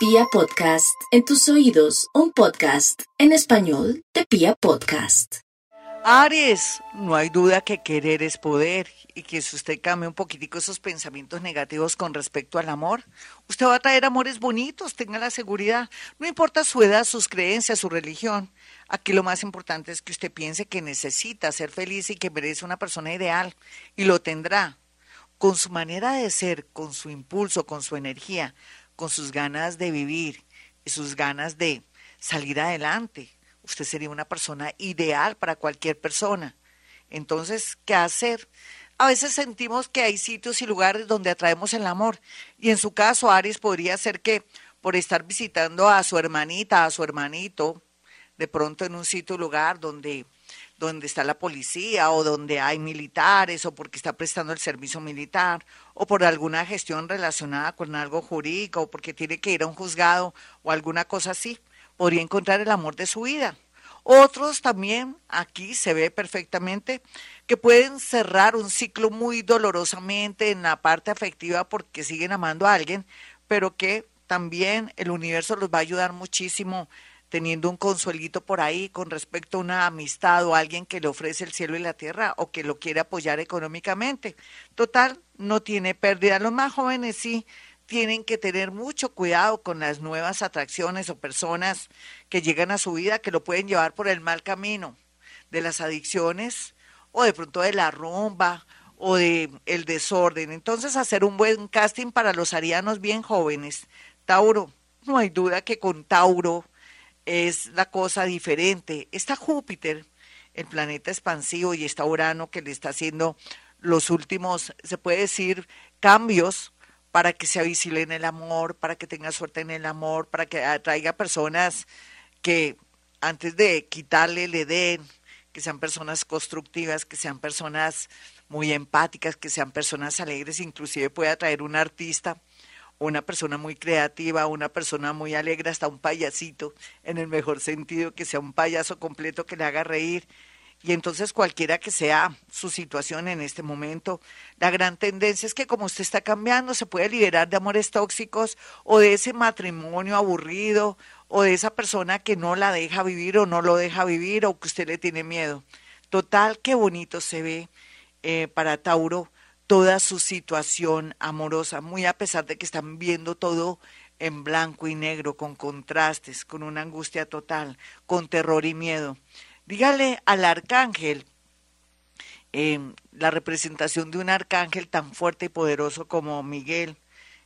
Pia Podcast, en tus oídos, un podcast en español de Pia Podcast. Aries, no hay duda que querer es poder y que si usted cambia un poquitico esos pensamientos negativos con respecto al amor, usted va a traer amores bonitos, tenga la seguridad. No importa su edad, sus creencias, su religión. Aquí lo más importante es que usted piense que necesita ser feliz y que merece una persona ideal y lo tendrá. Con su manera de ser, con su impulso, con su energía, con sus ganas de vivir y sus ganas de salir adelante. Usted sería una persona ideal para cualquier persona. Entonces, ¿qué hacer? A veces sentimos que hay sitios y lugares donde atraemos el amor. Y en su caso, Aries podría ser que por estar visitando a su hermanita, a su hermanito, de pronto en un sitio lugar donde donde está la policía o donde hay militares o porque está prestando el servicio militar o por alguna gestión relacionada con algo jurídico o porque tiene que ir a un juzgado o alguna cosa así, podría encontrar el amor de su vida. Otros también, aquí se ve perfectamente, que pueden cerrar un ciclo muy dolorosamente en la parte afectiva porque siguen amando a alguien, pero que también el universo los va a ayudar muchísimo teniendo un consuelito por ahí con respecto a una amistad o alguien que le ofrece el cielo y la tierra o que lo quiere apoyar económicamente. Total, no tiene pérdida. Los más jóvenes sí tienen que tener mucho cuidado con las nuevas atracciones o personas que llegan a su vida que lo pueden llevar por el mal camino de las adicciones o de pronto de la rumba o de el desorden. Entonces, hacer un buen casting para los arianos bien jóvenes. Tauro, no hay duda que con Tauro es la cosa diferente. Está Júpiter, el planeta expansivo, y está Urano que le está haciendo los últimos, se puede decir, cambios para que se avicile en el amor, para que tenga suerte en el amor, para que atraiga personas que antes de quitarle le den, que sean personas constructivas, que sean personas muy empáticas, que sean personas alegres, inclusive puede atraer un artista una persona muy creativa, una persona muy alegre, hasta un payasito, en el mejor sentido, que sea un payaso completo que le haga reír. Y entonces cualquiera que sea su situación en este momento, la gran tendencia es que como usted está cambiando, se puede liberar de amores tóxicos o de ese matrimonio aburrido o de esa persona que no la deja vivir o no lo deja vivir o que usted le tiene miedo. Total, qué bonito se ve eh, para Tauro toda su situación amorosa, muy a pesar de que están viendo todo en blanco y negro, con contrastes, con una angustia total, con terror y miedo. Dígale al arcángel, em, la representación de un arcángel tan fuerte y poderoso como Miguel,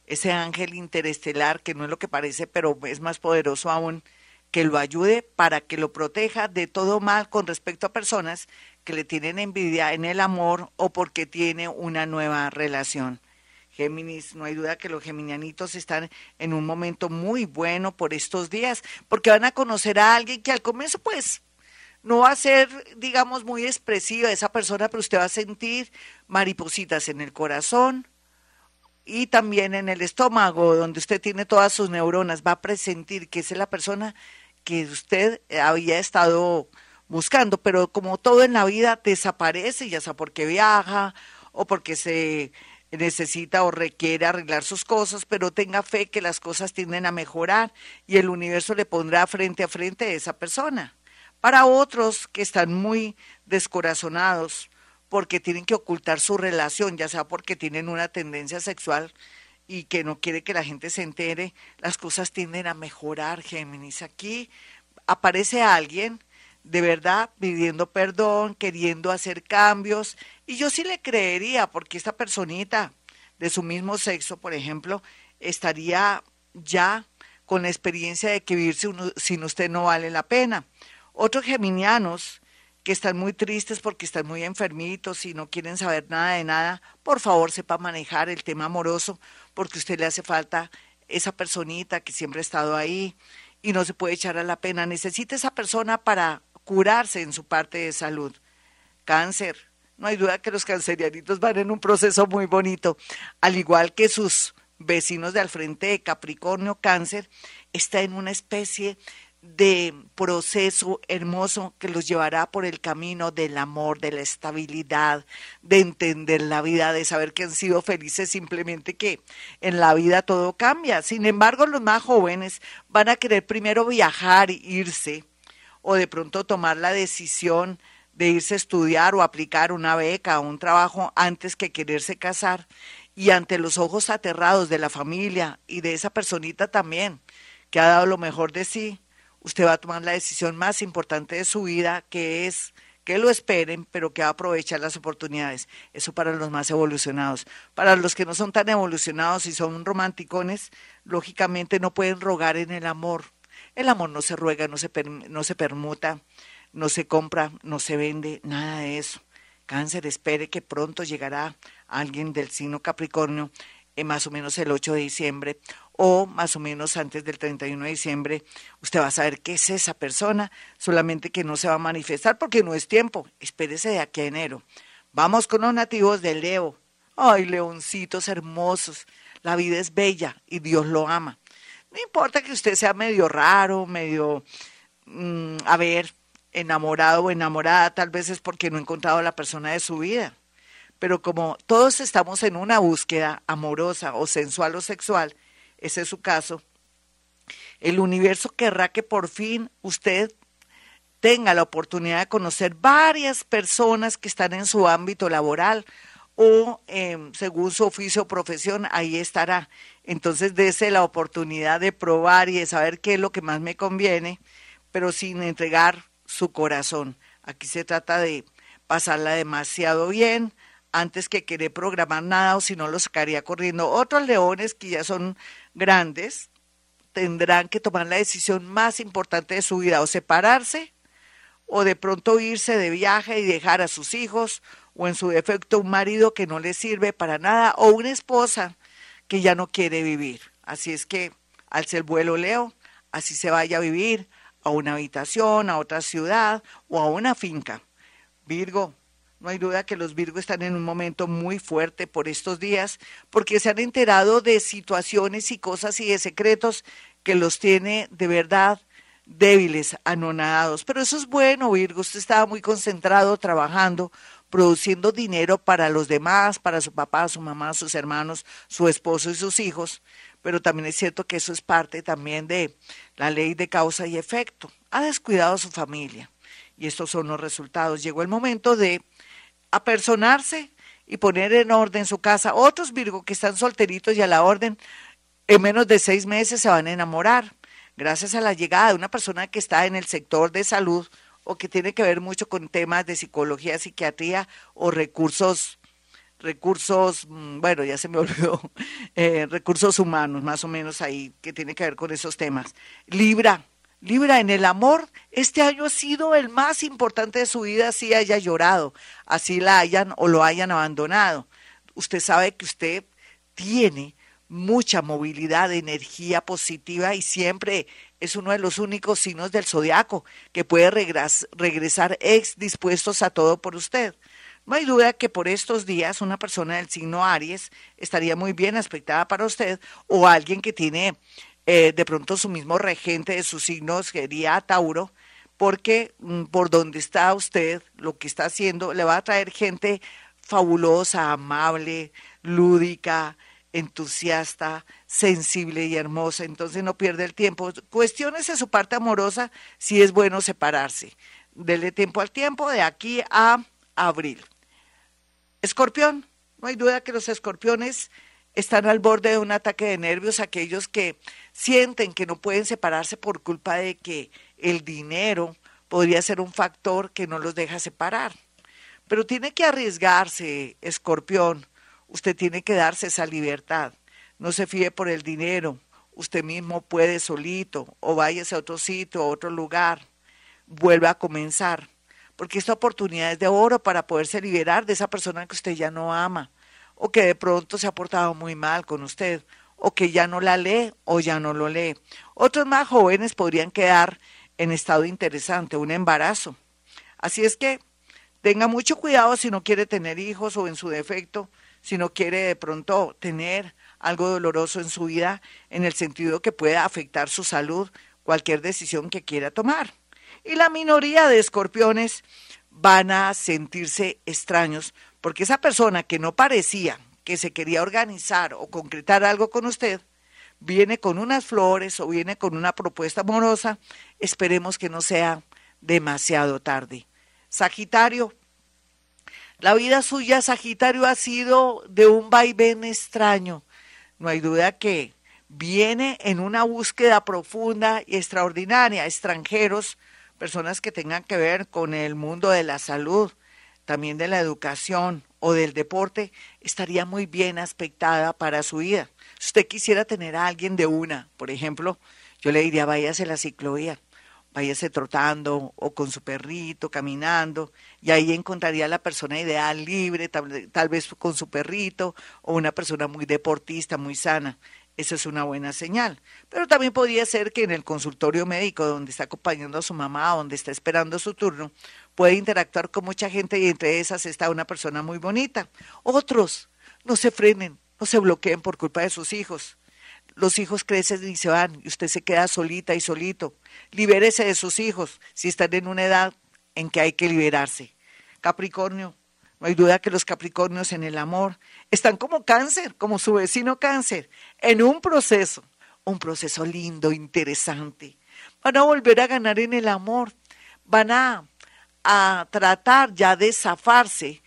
ese ángel interestelar que no es lo que parece, pero es más poderoso aún, que lo ayude para que lo proteja de todo mal con respecto a personas que le tienen envidia en el amor o porque tiene una nueva relación. Géminis, no hay duda que los geminianitos están en un momento muy bueno por estos días, porque van a conocer a alguien que al comienzo pues no va a ser, digamos, muy expresiva esa persona, pero usted va a sentir maripositas en el corazón y también en el estómago, donde usted tiene todas sus neuronas, va a presentir que es la persona que usted había estado buscando, pero como todo en la vida desaparece, ya sea porque viaja o porque se necesita o requiere arreglar sus cosas, pero tenga fe que las cosas tienden a mejorar y el universo le pondrá frente a frente a esa persona. Para otros que están muy descorazonados porque tienen que ocultar su relación, ya sea porque tienen una tendencia sexual y que no quiere que la gente se entere, las cosas tienden a mejorar, Géminis. Aquí aparece alguien de verdad pidiendo perdón, queriendo hacer cambios. Y yo sí le creería, porque esta personita de su mismo sexo, por ejemplo, estaría ya con la experiencia de que vivir sin usted no vale la pena. Otros geminianos que están muy tristes porque están muy enfermitos y no quieren saber nada de nada, por favor sepa manejar el tema amoroso, porque a usted le hace falta esa personita que siempre ha estado ahí y no se puede echar a la pena. Necesita esa persona para curarse en su parte de salud. Cáncer, no hay duda que los cancerianitos van en un proceso muy bonito, al igual que sus vecinos de al frente de Capricornio, Cáncer, está en una especie de proceso hermoso que los llevará por el camino del amor, de la estabilidad, de entender la vida, de saber que han sido felices, simplemente que en la vida todo cambia. Sin embargo, los más jóvenes van a querer primero viajar, irse, o de pronto tomar la decisión de irse a estudiar o aplicar una beca o un trabajo antes que quererse casar y ante los ojos aterrados de la familia y de esa personita también que ha dado lo mejor de sí, usted va a tomar la decisión más importante de su vida, que es que lo esperen, pero que va a aprovechar las oportunidades. Eso para los más evolucionados. Para los que no son tan evolucionados y son romanticones, lógicamente no pueden rogar en el amor. El amor no se ruega, no se, no se permuta, no se compra, no se vende, nada de eso. Cáncer, espere que pronto llegará alguien del signo Capricornio, en más o menos el 8 de diciembre o más o menos antes del 31 de diciembre, usted va a saber qué es esa persona, solamente que no se va a manifestar porque no es tiempo. Espérese de aquí a enero. Vamos con los nativos de Leo. Ay, leoncitos hermosos. La vida es bella y Dios lo ama. No importa que usted sea medio raro, medio, mm, a ver, enamorado o enamorada, tal vez es porque no ha encontrado a la persona de su vida. Pero como todos estamos en una búsqueda amorosa o sensual o sexual, ese es su caso, el universo querrá que por fin usted tenga la oportunidad de conocer varias personas que están en su ámbito laboral o em, según su oficio o profesión, ahí estará. Entonces, dése la oportunidad de probar y de saber qué es lo que más me conviene, pero sin entregar su corazón. Aquí se trata de pasarla demasiado bien antes que querer programar nada o si no lo sacaría corriendo. Otros leones que ya son grandes tendrán que tomar la decisión más importante de su vida o separarse o de pronto irse de viaje y dejar a sus hijos o en su defecto un marido que no le sirve para nada o una esposa que ya no quiere vivir. Así es que alce el vuelo Leo, así se vaya a vivir a una habitación, a otra ciudad o a una finca. Virgo, no hay duda que los Virgo están en un momento muy fuerte por estos días porque se han enterado de situaciones y cosas y de secretos que los tiene de verdad débiles, anonadados. Pero eso es bueno, Virgo. Usted estaba muy concentrado trabajando, produciendo dinero para los demás, para su papá, su mamá, sus hermanos, su esposo y sus hijos pero también es cierto que eso es parte también de la ley de causa y efecto. Ha descuidado a su familia y estos son los resultados. Llegó el momento de apersonarse y poner en orden su casa. Otros Virgo que están solteritos y a la orden, en menos de seis meses se van a enamorar, gracias a la llegada de una persona que está en el sector de salud o que tiene que ver mucho con temas de psicología, psiquiatría o recursos recursos, mm, bueno, ya se me olvidó, eh, recursos humanos, más o menos ahí, que tiene que ver con esos temas. Libra, Libra, en el amor, este año ha sido el más importante de su vida, así haya llorado, así la hayan o lo hayan abandonado. Usted sabe que usted tiene mucha movilidad, energía positiva y siempre es uno de los únicos signos del zodiaco que puede regresar ex dispuestos a todo por usted. No hay duda que por estos días una persona del signo Aries estaría muy bien aspectada para usted o alguien que tiene eh, de pronto su mismo regente de sus signos, sería Tauro, porque mm, por donde está usted, lo que está haciendo, le va a traer gente fabulosa, amable, lúdica, entusiasta, sensible y hermosa. Entonces no pierde el tiempo. Cuestiones de su parte amorosa si es bueno separarse. Dele tiempo al tiempo de aquí a abril. Escorpión, no hay duda que los escorpiones están al borde de un ataque de nervios, aquellos que sienten que no pueden separarse por culpa de que el dinero podría ser un factor que no los deja separar. Pero tiene que arriesgarse, escorpión, usted tiene que darse esa libertad. No se fíe por el dinero, usted mismo puede solito o váyase a otro sitio, a otro lugar, vuelva a comenzar porque esta oportunidad es de oro para poderse liberar de esa persona que usted ya no ama, o que de pronto se ha portado muy mal con usted, o que ya no la lee o ya no lo lee. Otros más jóvenes podrían quedar en estado interesante, un embarazo. Así es que tenga mucho cuidado si no quiere tener hijos o en su defecto, si no quiere de pronto tener algo doloroso en su vida, en el sentido que pueda afectar su salud, cualquier decisión que quiera tomar. Y la minoría de escorpiones van a sentirse extraños porque esa persona que no parecía que se quería organizar o concretar algo con usted, viene con unas flores o viene con una propuesta amorosa, esperemos que no sea demasiado tarde. Sagitario, la vida suya, Sagitario, ha sido de un vaivén extraño. No hay duda que viene en una búsqueda profunda y extraordinaria. Extranjeros, personas que tengan que ver con el mundo de la salud, también de la educación o del deporte, estaría muy bien aspectada para su vida. Si usted quisiera tener a alguien de una, por ejemplo, yo le diría, váyase la ciclovía, váyase trotando o con su perrito, caminando, y ahí encontraría a la persona ideal, libre, tal, tal vez con su perrito, o una persona muy deportista, muy sana. Esa es una buena señal. Pero también podría ser que en el consultorio médico, donde está acompañando a su mamá, donde está esperando su turno, puede interactuar con mucha gente y entre esas está una persona muy bonita. Otros, no se frenen, no se bloqueen por culpa de sus hijos. Los hijos crecen y se van y usted se queda solita y solito. Libérese de sus hijos si están en una edad en que hay que liberarse. Capricornio, no hay duda que los Capricornios en el amor están como cáncer, como su vecino cáncer, en un proceso, un proceso lindo, interesante. Van a volver a ganar en el amor, van a, a tratar ya de zafarse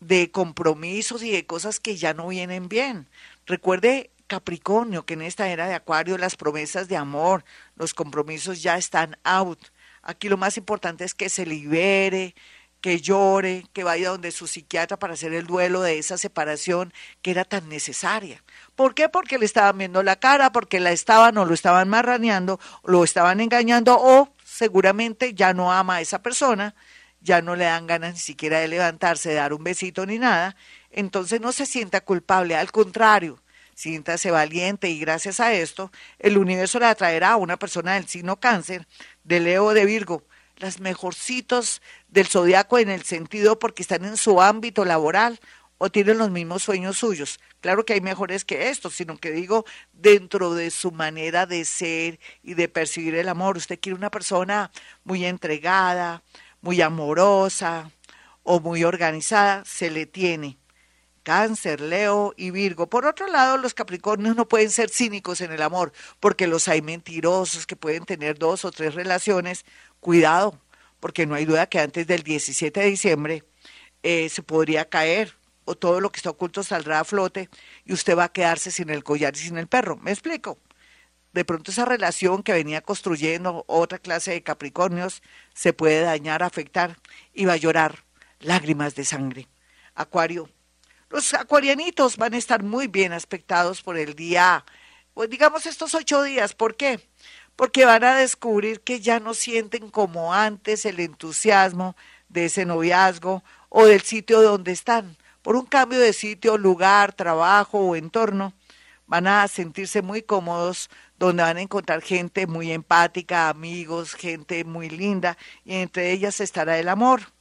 de compromisos y de cosas que ya no vienen bien. Recuerde Capricornio que en esta era de Acuario las promesas de amor, los compromisos ya están out. Aquí lo más importante es que se libere, que llore, que vaya donde su psiquiatra para hacer el duelo de esa separación que era tan necesaria. ¿Por qué? Porque le estaban viendo la cara, porque la estaban o lo estaban marraneando, lo estaban engañando o seguramente ya no ama a esa persona, ya no le dan ganas ni siquiera de levantarse, de dar un besito ni nada. Entonces no se sienta culpable, al contrario, siéntase valiente y gracias a esto el universo le atraerá a una persona del signo cáncer, de Leo de Virgo, las mejorcitos del zodiaco en el sentido porque están en su ámbito laboral o tienen los mismos sueños suyos. Claro que hay mejores que estos, sino que digo dentro de su manera de ser y de percibir el amor. Usted quiere una persona muy entregada, muy amorosa o muy organizada, se le tiene. Cáncer, Leo y Virgo. Por otro lado, los Capricornios no pueden ser cínicos en el amor, porque los hay mentirosos que pueden tener dos o tres relaciones cuidado, porque no hay duda que antes del 17 de diciembre eh, se podría caer o todo lo que está oculto saldrá a flote y usted va a quedarse sin el collar y sin el perro. ¿Me explico? De pronto esa relación que venía construyendo otra clase de Capricornios se puede dañar, afectar y va a llorar lágrimas de sangre. Acuario. Los acuarianitos van a estar muy bien aspectados por el día, pues digamos estos ocho días. ¿Por qué? porque van a descubrir que ya no sienten como antes el entusiasmo de ese noviazgo o del sitio donde están. Por un cambio de sitio, lugar, trabajo o entorno, van a sentirse muy cómodos, donde van a encontrar gente muy empática, amigos, gente muy linda, y entre ellas estará el amor.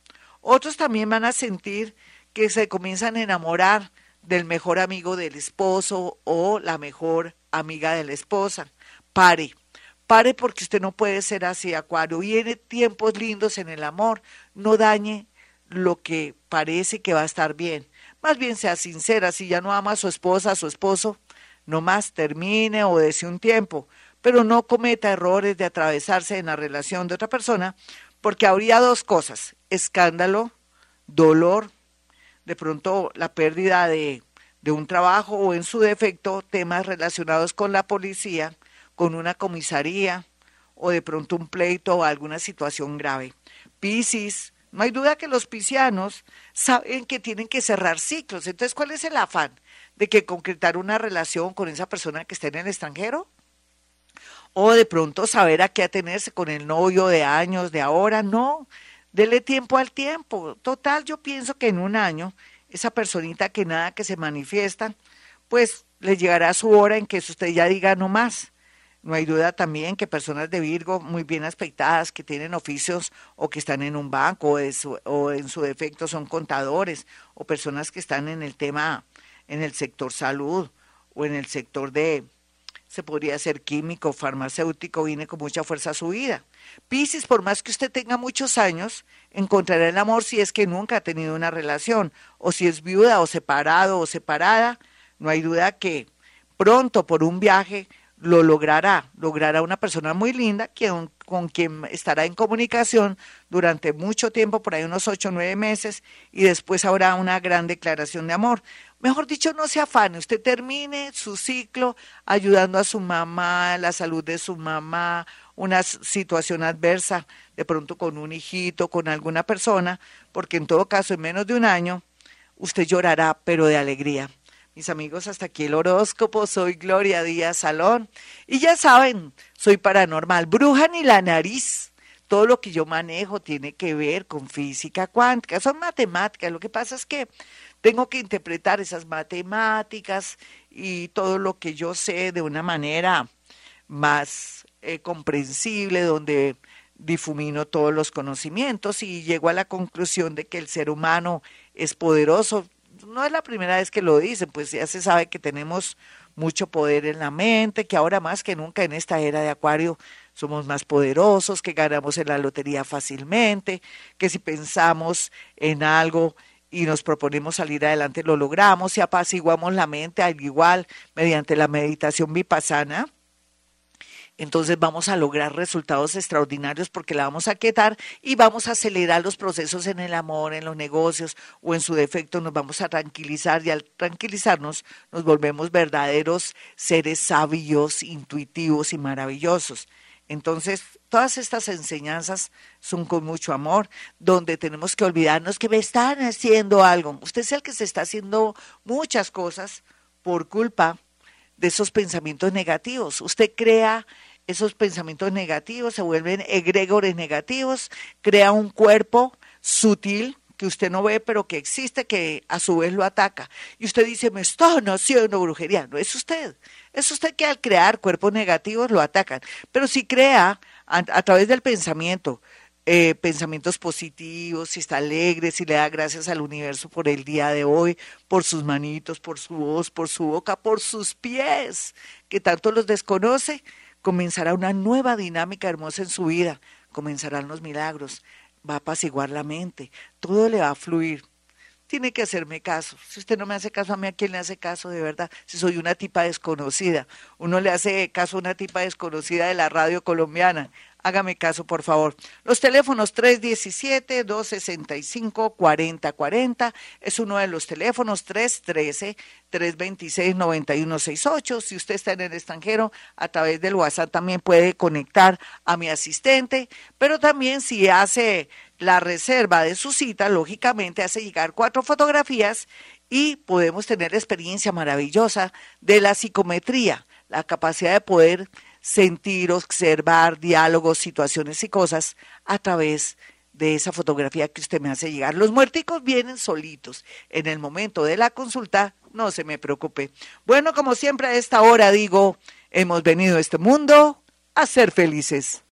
Otros también van a sentir que se comienzan a enamorar del mejor amigo del esposo o la mejor amiga de la esposa. Pare, Pare porque usted no puede ser así, Acuario. Viene tiempos lindos en el amor. No dañe lo que parece que va a estar bien. Más bien sea sincera. Si ya no ama a su esposa, a su esposo, no más termine o dese un tiempo. Pero no cometa errores de atravesarse en la relación de otra persona, porque habría dos cosas: escándalo, dolor, de pronto la pérdida de, de un trabajo o en su defecto temas relacionados con la policía con una comisaría o de pronto un pleito o alguna situación grave. Piscis, no hay duda que los piscianos saben que tienen que cerrar ciclos. Entonces, ¿cuál es el afán? ¿De que concretar una relación con esa persona que está en el extranjero? ¿O de pronto saber a qué atenerse con el novio de años, de ahora? No, dele tiempo al tiempo. Total, yo pienso que en un año, esa personita que nada que se manifiesta, pues le llegará su hora en que usted ya diga no más. No hay duda también que personas de Virgo muy bien aspectadas, que tienen oficios o que están en un banco o, en su defecto son contadores o personas que están en el tema, en el sector salud o en el sector de se podría ser químico, farmacéutico, viene con mucha fuerza a su vida. Piscis, por más que usted tenga muchos años, encontrará el amor si es que nunca ha tenido una relación, o si es viuda o separado o separada, no hay duda que pronto por un viaje lo logrará, logrará una persona muy linda con quien estará en comunicación durante mucho tiempo, por ahí unos ocho o nueve meses, y después habrá una gran declaración de amor. Mejor dicho, no se afane, usted termine su ciclo ayudando a su mamá, la salud de su mamá, una situación adversa, de pronto con un hijito, con alguna persona, porque en todo caso, en menos de un año, usted llorará, pero de alegría. Mis amigos, hasta aquí el horóscopo. Soy Gloria Díaz Salón. Y ya saben, soy paranormal. Bruja ni la nariz. Todo lo que yo manejo tiene que ver con física cuántica. Son matemáticas. Lo que pasa es que tengo que interpretar esas matemáticas y todo lo que yo sé de una manera más eh, comprensible, donde difumino todos los conocimientos y llego a la conclusión de que el ser humano es poderoso no es la primera vez que lo dicen, pues ya se sabe que tenemos mucho poder en la mente, que ahora más que nunca en esta era de Acuario somos más poderosos, que ganamos en la lotería fácilmente, que si pensamos en algo y nos proponemos salir adelante lo logramos, si apaciguamos la mente al igual mediante la meditación vipassana entonces vamos a lograr resultados extraordinarios porque la vamos a quietar y vamos a acelerar los procesos en el amor, en los negocios o en su defecto nos vamos a tranquilizar y al tranquilizarnos nos volvemos verdaderos seres sabios, intuitivos y maravillosos. Entonces, todas estas enseñanzas son con mucho amor, donde tenemos que olvidarnos que me están haciendo algo. Usted es el que se está haciendo muchas cosas por culpa de esos pensamientos negativos. Usted crea esos pensamientos negativos, se vuelven egregores negativos, crea un cuerpo sutil que usted no ve, pero que existe, que a su vez lo ataca. Y usted dice, me están haciendo brujería. No es usted. Es usted que al crear cuerpos negativos lo atacan. Pero si crea a, través del pensamiento, eh, pensamientos positivos, si está alegre, si le da gracias al universo por el día de hoy, por sus manitos, por su voz, por su boca, por sus pies, que tanto los desconoce, comenzará una nueva dinámica hermosa en su vida, comenzarán los milagros, va a apaciguar la mente, todo le va a fluir. Tiene que hacerme caso. Si usted no me hace caso a mí, ¿a quién le hace caso de verdad? Si soy una tipa desconocida. Uno le hace caso a una tipa desconocida de la radio colombiana. Hágame caso, por favor. Los teléfonos 317-265-4040 es uno de los teléfonos 313-326-9168. Si usted está en el extranjero, a través del WhatsApp también puede conectar a mi asistente, pero también si hace la reserva de su cita, lógicamente hace llegar cuatro fotografías y podemos tener experiencia maravillosa de la psicometría, la capacidad de poder sentir, observar diálogos, situaciones y cosas a través de esa fotografía que usted me hace llegar. Los muerticos vienen solitos. En el momento de la consulta, no se me preocupe. Bueno, como siempre a esta hora digo, hemos venido a este mundo a ser felices.